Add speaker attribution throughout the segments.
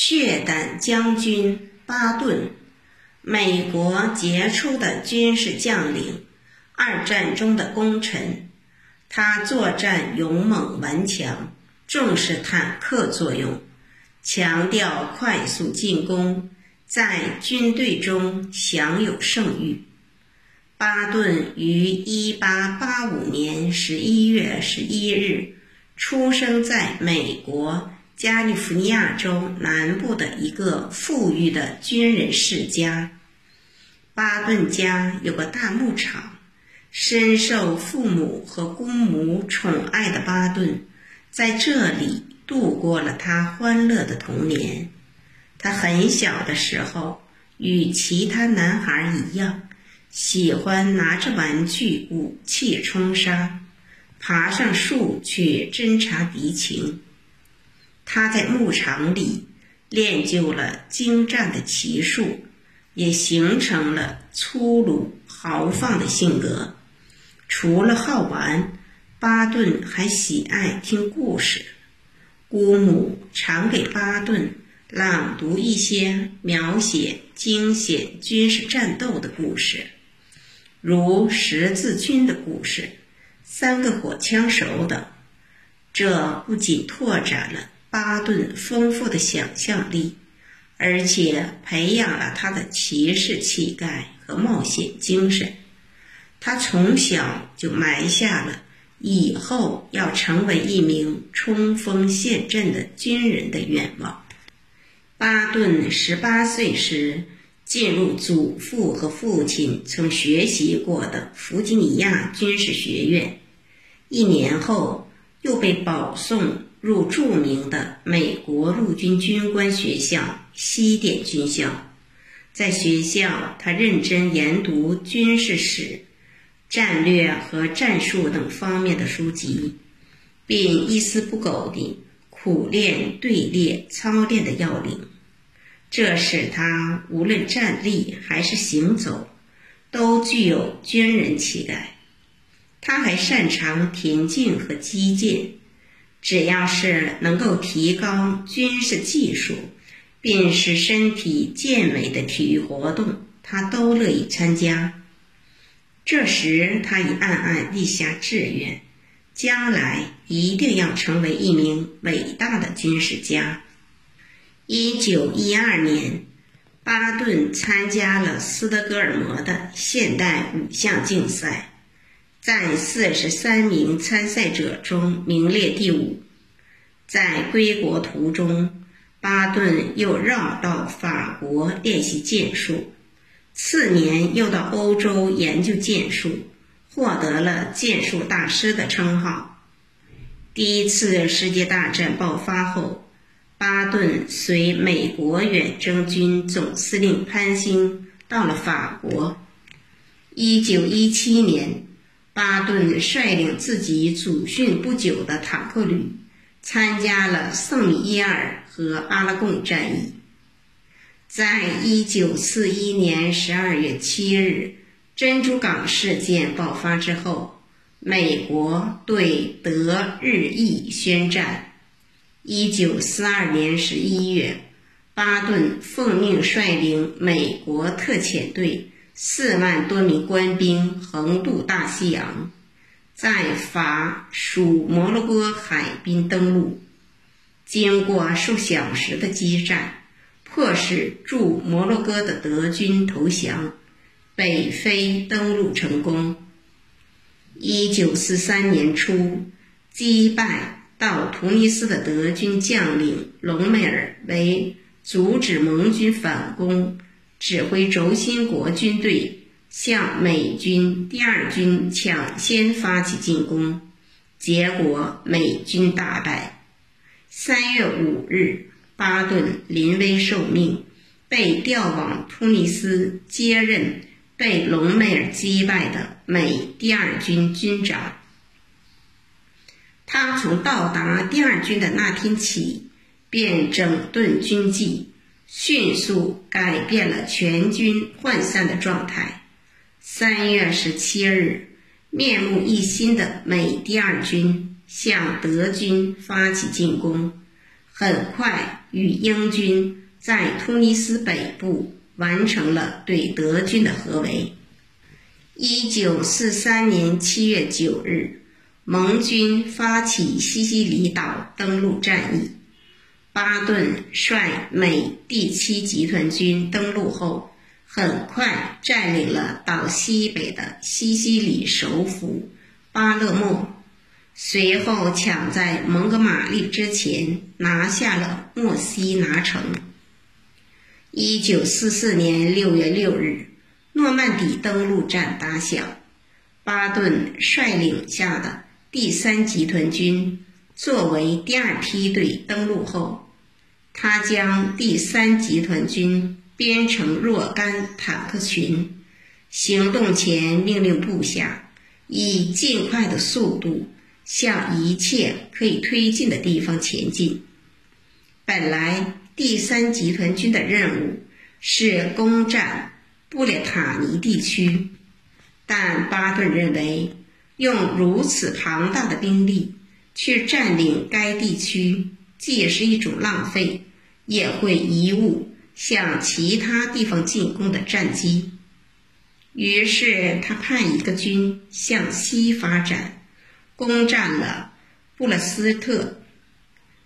Speaker 1: 血胆将军巴顿，美国杰出的军事将领，二战中的功臣。他作战勇猛顽强，重视坦克作用，强调快速进攻，在军队中享有盛誉。巴顿于1885年11月11日出生在美国加利福尼亚州南部的一个富裕的军人世家。巴顿家有个大牧场，深受父母和姑母宠爱的巴顿，在这里度过了他欢乐的童年。他很小的时候，与其他男孩一样。喜欢拿着玩具武器冲杀，爬上树去侦察敌情。他在牧场里练就了精湛的骑术，也形成了粗鲁豪放的性格。除了好玩，巴顿还喜爱听故事。姑母常给巴顿朗读一些描写惊险军事战斗的故事。如十字军的故事、三个火枪手等，这不仅拓展了巴顿丰富的想象力，而且培养了他的骑士气概和冒险精神。他从小就埋下了以后要成为一名冲锋陷阵的军人的愿望。巴顿十八岁时。进入祖父和父亲曾学习过的弗吉尼亚军事学院，一年后又被保送入著名的美国陆军军官学校西点军校。在学校，他认真研读军事史、战略和战术等方面的书籍，并一丝不苟地苦练队列操练的要领。这使他无论站立还是行走，都具有军人气概。他还擅长田径和击剑，只要是能够提高军事技术，并使身体健美的体育活动，他都乐意参加。这时，他已暗暗立下志愿，将来一定要成为一名伟大的军事家。一九一二年，巴顿参加了斯德哥尔摩的现代五项竞赛，在四十三名参赛者中名列第五。在归国途中，巴顿又绕到法国练习剑术，次年又到欧洲研究剑术，获得了剑术大师的称号。第一次世界大战爆发后。巴顿随美国远征军总司令潘兴到了法国。一九一七年，巴顿率领自己祖训不久的坦克旅，参加了圣米耶尔和阿拉贡战役。在一九四一年十二月七日珍珠港事件爆发之后，美国对德日意宣战。一九四二年十一月，巴顿奉命率领美国特遣队四万多名官兵横渡大西洋，在法属摩洛哥海滨登陆。经过数小时的激战，迫使驻摩洛哥的德军投降，北非登陆成功。一九四三年初，击败。到突尼斯的德军将领隆美尔为阻止盟军反攻，指挥轴心国军队向美军第二军抢先发起进攻，结果美军大败。三月五日，巴顿临危受命，被调往突尼斯接任被隆美尔击败的美第二军军长。他从到达第二军的那天起，便整顿军纪，迅速改变了全军涣散的状态。三月十七日，面目一新的美第二军向德军发起进攻，很快与英军在突尼斯北部完成了对德军的合围。一九四三年七月九日，盟军发起西西里岛登陆战役。巴顿率美第七集团军登陆后，很快占领了岛西北的西西里首府巴勒莫。随后，抢在蒙哥马利之前拿下了墨西拿城。一九四四年六月六日，诺曼底登陆战打响。巴顿率领下的第三集团军作为第二梯队登陆后，他将第三集团军编成若干坦克群，行动前命令部下以尽快的速度。向一切可以推进的地方前进。本来第三集团军的任务是攻占布列塔尼地区，但巴顿认为用如此庞大的兵力去占领该地区，既是一种浪费，也会贻误向其他地方进攻的战机。于是他派一个军向西发展。攻占了布勒斯特，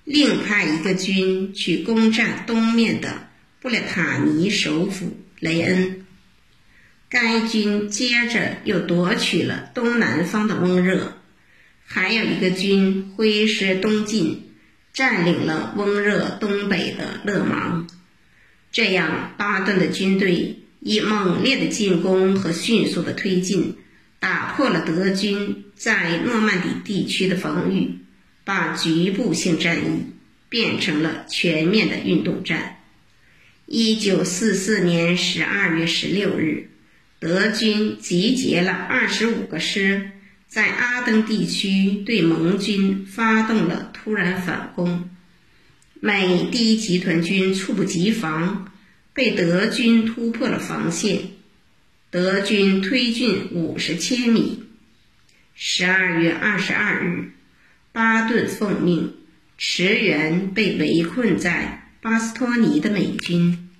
Speaker 1: 另派一个军去攻占东面的布列塔尼首府雷恩。该军接着又夺取了东南方的翁热，还有一个军挥师东进，占领了温热东北的勒芒。这样，巴顿的军队以猛烈的进攻和迅速的推进。打破了德军在诺曼底地区的防御，把局部性战役变成了全面的运动战。一九四四年十二月十六日，德军集结了二十五个师，在阿登地区对盟军发动了突然反攻。美第一集团军猝不及防，被德军突破了防线。德军推进五十千米。十二月二十二日，巴顿奉命驰援被围困在巴斯托尼的美军，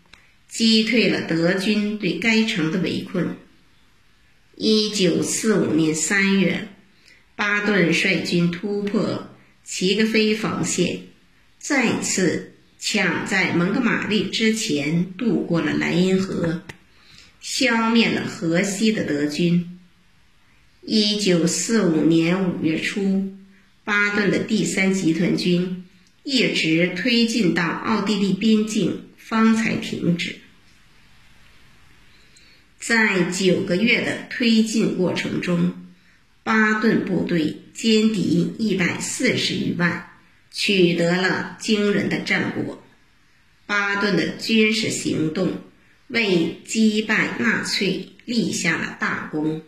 Speaker 1: 击退了德军对该城的围困。一九四五年三月，巴顿率军突破齐格菲防线，再次抢在蒙哥马利之前渡过了莱茵河。消灭了河西的德军。一九四五年五月初，巴顿的第三集团军一直推进到奥地利边境，方才停止。在九个月的推进过程中，巴顿部队歼敌一百四十余万，取得了惊人的战果。巴顿的军事行动。为击败纳粹立下了大功。